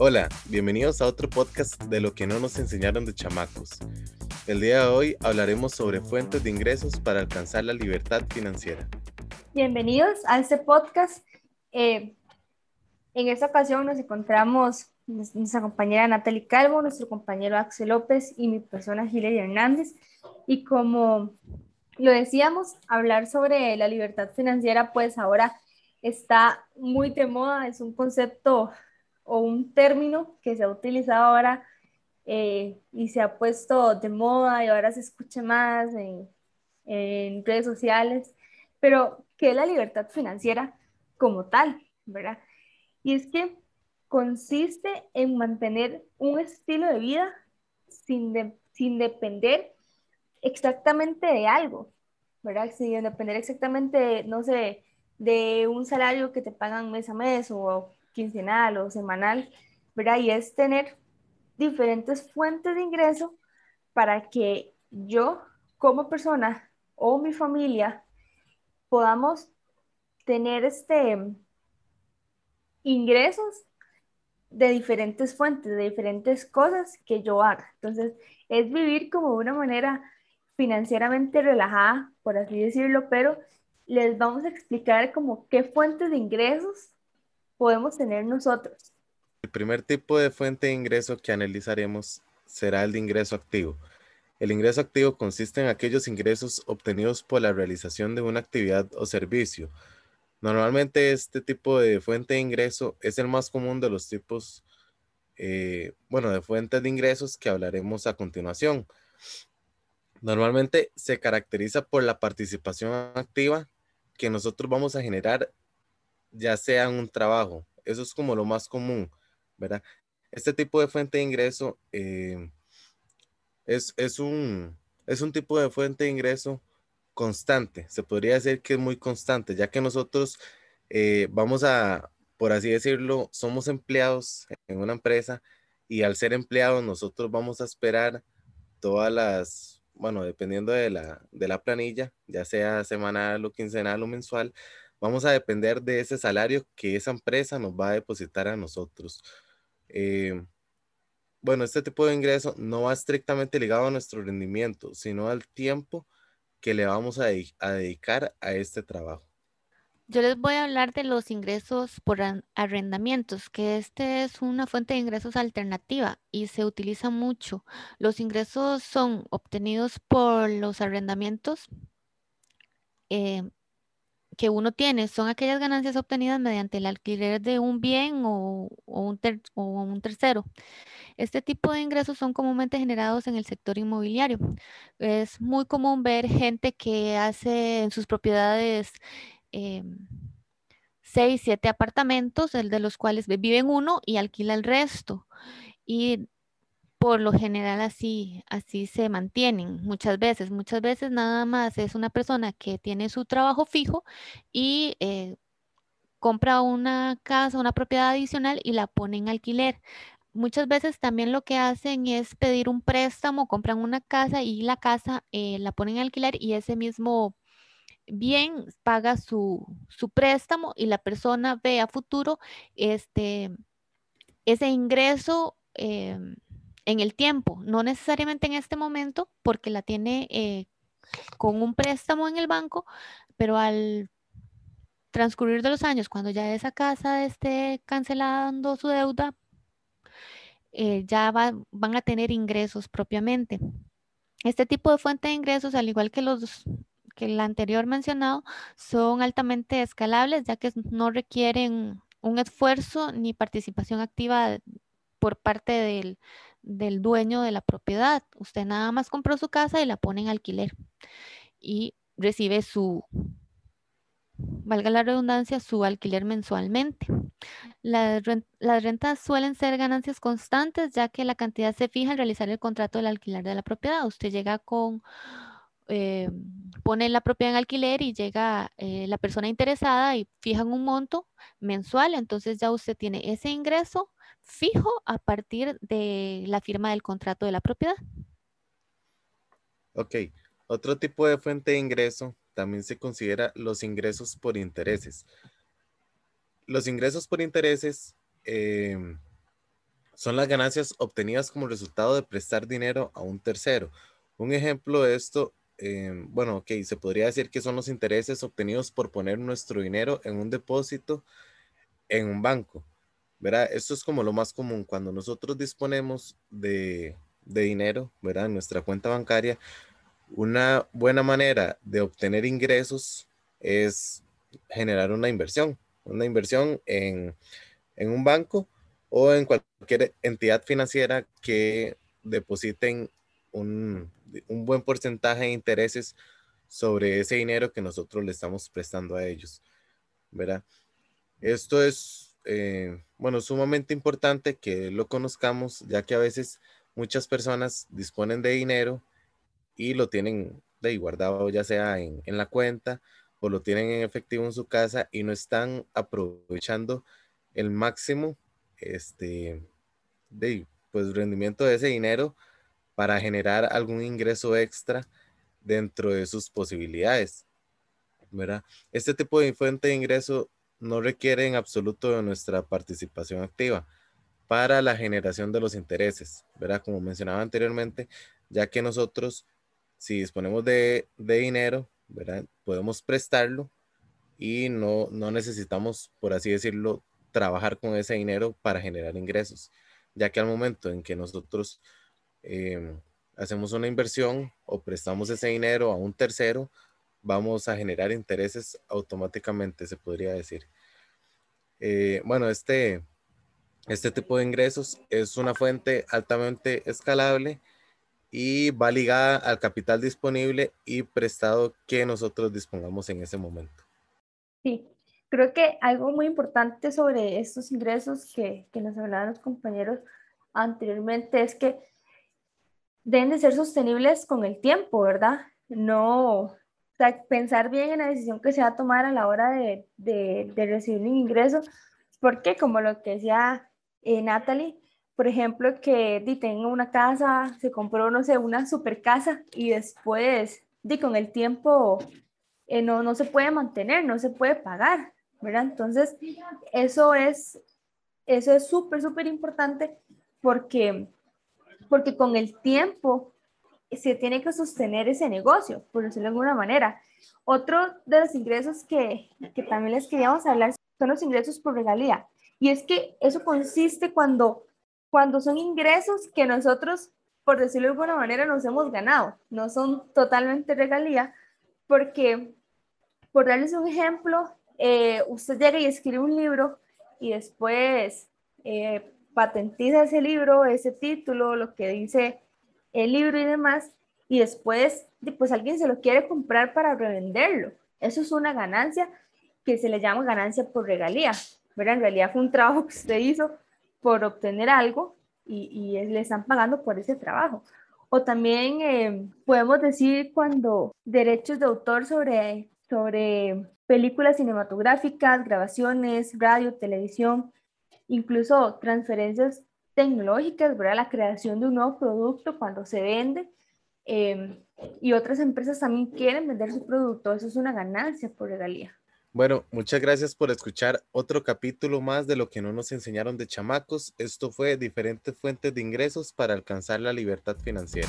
Hola, bienvenidos a otro podcast de lo que no nos enseñaron de chamacos. El día de hoy hablaremos sobre fuentes de ingresos para alcanzar la libertad financiera. Bienvenidos a este podcast. Eh, en esta ocasión nos encontramos nuestra compañera Natalie Calvo, nuestro compañero Axel López y mi persona Hilary Hernández. Y como lo decíamos, hablar sobre la libertad financiera, pues ahora está muy de moda, es un concepto o un término que se ha utilizado ahora eh, y se ha puesto de moda y ahora se escucha más en, redes sociales, pero ¿qué es la libertad financiera como tal? ¿Verdad? Y es que consiste en mantener un estilo de vida sin, sin depender exactamente de algo, ¿verdad? Sin depender exactamente, no sé, de un salario que te pagan mes a mes o quincenal o semanal, ¿verdad? Y es tener diferentes fuentes de ingreso para que yo como persona o mi familia podamos tener este ingresos de diferentes fuentes, de diferentes cosas que yo haga. Entonces, es vivir como de una manera financieramente relajada, por así decirlo, pero les vamos a explicar como qué fuentes de ingresos podemos tener nosotros. El primer tipo de fuente de ingreso que analizaremos será el de ingreso activo. El ingreso activo consiste en aquellos ingresos obtenidos por la realización de una actividad o servicio. Normalmente este tipo de fuente de ingreso es el más común de los tipos, eh, bueno, de fuentes de ingresos que hablaremos a continuación. Normalmente se caracteriza por la participación activa que nosotros vamos a generar, ya sea un trabajo. Eso es como lo más común, ¿verdad? Este tipo de fuente de ingreso eh, es, es, un, es un tipo de fuente de ingreso constante. Se podría decir que es muy constante, ya que nosotros eh, vamos a, por así decirlo, somos empleados en una empresa y al ser empleados nosotros vamos a esperar todas las bueno, dependiendo de la, de la planilla, ya sea semanal o quincenal o mensual, vamos a depender de ese salario que esa empresa nos va a depositar a nosotros. Eh, bueno, este tipo de ingreso no va estrictamente ligado a nuestro rendimiento, sino al tiempo que le vamos a dedicar a este trabajo. Yo les voy a hablar de los ingresos por arrendamientos, que este es una fuente de ingresos alternativa y se utiliza mucho. Los ingresos son obtenidos por los arrendamientos eh, que uno tiene, son aquellas ganancias obtenidas mediante el alquiler de un bien o, un, o un tercero. Este tipo de ingresos son comúnmente generados en el sector inmobiliario. Es muy común ver gente que hace en sus propiedades eh, seis, siete apartamentos, el de los cuales viven uno y alquila el resto. Y por lo general así, así se mantienen muchas veces. Muchas veces nada más es una persona que tiene su trabajo fijo y eh, compra una casa, una propiedad adicional y la pone en alquiler. Muchas veces también lo que hacen es pedir un préstamo, compran una casa y la casa eh, la ponen en alquiler y ese mismo bien paga su, préstamo y la persona ve a futuro este, ese ingreso em, en el tiempo, no necesariamente en este momento porque la tiene eh, con un préstamo en el banco, pero al transcurrir de los años, cuando ya esa casa esté cancelando su deuda, eh, ya van a tener ingresos propiamente. Este tipo de fuente de ingresos, al igual que los que el anterior mencionado son altamente escalables ya que no requieren un esfuerzo ni participación activa por parte del, del dueño de la propiedad. Usted nada más compró su casa y la pone en alquiler y recibe su, valga la redundancia, su alquiler mensualmente. Las, rentas suelen ser ganancias constantes ya que la cantidad se fija al realizar el contrato del alquiler de la propiedad. Usted llega con eh, pone la propiedad en alquiler y llega eh, la persona interesada y fijan un monto mensual, entonces ya usted tiene ese ingreso fijo a partir de la firma del contrato de la propiedad. Ok, otro tipo de fuente de ingreso también se considera los ingresos por intereses. Los ingresos por intereses em, son las ganancias obtenidas como resultado de prestar dinero a un tercero. Un ejemplo de esto, eh, bueno, ok, se podría decir que son los intereses obtenidos por poner nuestro dinero en un depósito en un banco. ¿Verdad? Esto es como lo más común. Cuando nosotros disponemos de, de dinero, ¿verdad? En nuestra cuenta bancaria, una buena manera de obtener ingresos es generar una inversión, una inversión en, en un banco o en cualquier entidad financiera que depositen un, buen porcentaje de intereses sobre ese dinero que nosotros le estamos prestando a ellos, ¿verdad? Esto es, eh, bueno, sumamente importante que lo conozcamos, ya que a veces muchas personas disponen de dinero y lo tienen de guardado ya sea en, en la cuenta o lo tienen en efectivo en su casa y no están aprovechando el máximo este, de, pues, rendimiento de ese dinero para generar algún ingreso extra dentro de sus posibilidades. ¿verdad? Este tipo de fuente de ingreso no requiere en absoluto de nuestra participación activa para la generación de los intereses, ¿verdad? Como mencionaba anteriormente, ya que nosotros, si disponemos de, de dinero, ¿verdad? Podemos prestarlo y no, no necesitamos, por así decirlo, trabajar con ese dinero para generar ingresos, ya que al momento en que nosotros em, hacemos una inversión o prestamos ese dinero a un tercero, vamos a generar intereses automáticamente, se podría decir. Eh, bueno, este, este tipo de ingresos es una fuente altamente escalable y va ligada al capital disponible y prestado que nosotros dispongamos en ese momento. Sí, Creo que algo muy importante sobre estos ingresos que, que nos hablaban los compañeros anteriormente es que deben de ser sostenibles con el tiempo, ¿verdad? No, sea, pensar bien en la decisión que se va a tomar a la hora de, recibir un ingreso, porque como lo que decía eh, Natalie, por ejemplo, que di, tenga una casa, se compró, no sé, una super casa y después, di, con el tiempo eh, no, no se puede mantener, no se puede pagar. ¿verdad? Entonces, eso es eso es súper, súper importante porque, porque con el tiempo se tiene que sostener ese negocio, por decirlo de alguna manera. Otro de los ingresos que, que también les queríamos hablar son los ingresos por regalía. Y es que eso consiste cuando, cuando son ingresos que nosotros, por decirlo de alguna manera, nos hemos ganado. No son totalmente regalía, porque, por darles un ejemplo, eh, usted llega y escribe un libro y después eh, patentiza ese libro, ese título, lo que dice el libro y demás, y después pues alguien se lo quiere comprar para revenderlo. Eso es una ganancia que se le llama ganancia por regalía, ¿verdad? En realidad fue un trabajo que usted hizo por obtener algo y, y le están pagando por ese trabajo. O también eh, podemos decir cuando derechos de autor sobre, sobre películas cinematográficas, grabaciones, radio, televisión, incluso transferencias tecnológicas, la creación de un nuevo producto cuando se vende. Em, y otras empresas también quieren vender su producto. Eso es una ganancia por regalía. Bueno, muchas gracias por escuchar otro capítulo más de lo que no nos enseñaron de chamacos. Esto fue diferentes fuentes de ingresos para alcanzar la libertad financiera.